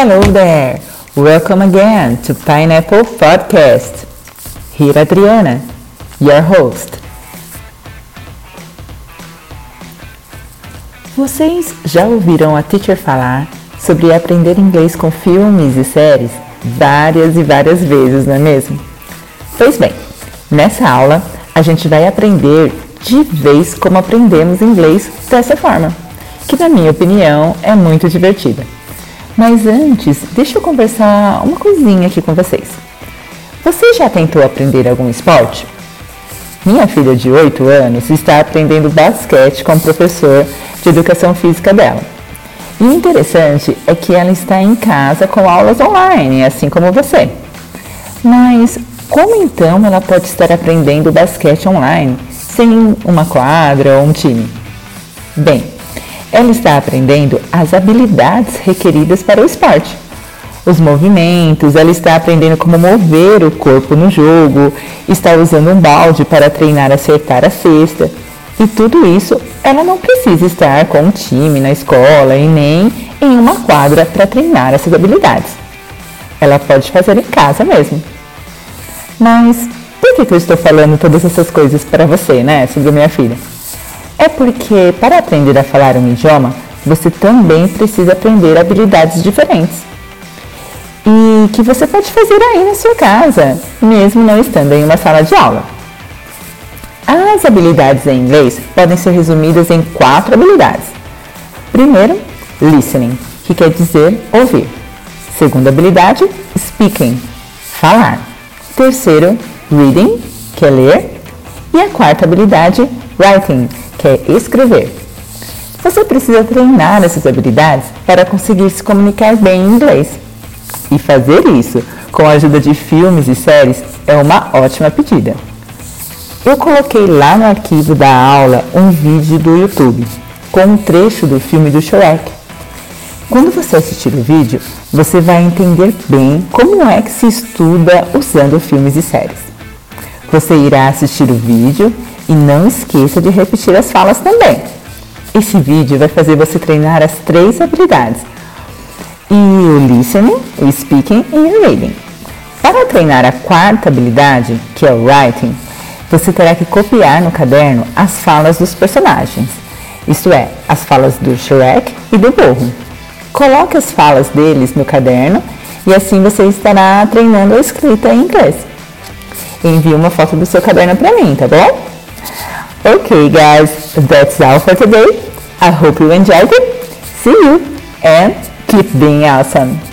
Hello there! Welcome again to Pineapple Podcast. Here Adriana, your host. Vocês já ouviram a teacher falar sobre aprender inglês com filmes e séries várias e várias vezes, não é mesmo? Pois bem, nessa aula a gente vai aprender de vez como aprendemos inglês dessa forma, que na minha opinião é muito divertida. Mas antes, deixa eu conversar uma coisinha aqui com vocês. Você já tentou aprender algum esporte? Minha filha de 8 anos está aprendendo basquete com o professor de educação física dela. E o interessante é que ela está em casa com aulas online, assim como você. Mas como então ela pode estar aprendendo basquete online sem uma quadra ou um time? Bem, ela está aprendendo as habilidades requeridas para o esporte. Os movimentos, ela está aprendendo como mover o corpo no jogo, está usando um balde para treinar acertar a cesta. E tudo isso ela não precisa estar com um time na escola e nem em uma quadra para treinar essas habilidades. Ela pode fazer em casa mesmo. Mas por que, que eu estou falando todas essas coisas para você, né, sobre minha filha? É porque para aprender a falar um idioma, você também precisa aprender habilidades diferentes. E que você pode fazer aí na sua casa, mesmo não estando em uma sala de aula. As habilidades em inglês podem ser resumidas em quatro habilidades. Primeiro, listening, que quer dizer ouvir. Segunda habilidade, speaking, falar. Terceiro, reading, que é ler. E a quarta habilidade, writing, que é escrever. Você precisa treinar essas habilidades para conseguir se comunicar bem em inglês. E fazer isso com a ajuda de filmes e séries é uma ótima pedida. Eu coloquei lá no arquivo da aula um vídeo do YouTube com um trecho do filme do Shrek. Quando você assistir o vídeo, você vai entender bem como é que se estuda usando filmes e séries. Você irá assistir o vídeo e não esqueça de repetir as falas também. Esse vídeo vai fazer você treinar as três habilidades. E o listening, o speaking e o reading. Para treinar a quarta habilidade, que é o writing, você terá que copiar no caderno as falas dos personagens, isto é, as falas do Shrek e do burro. Coloque as falas deles no caderno e assim você estará treinando a escrita em inglês. Envie uma foto do seu caderno para mim, tá bom? Okay, guys, that's all for today. I hope you enjoyed it. See you and keep being awesome.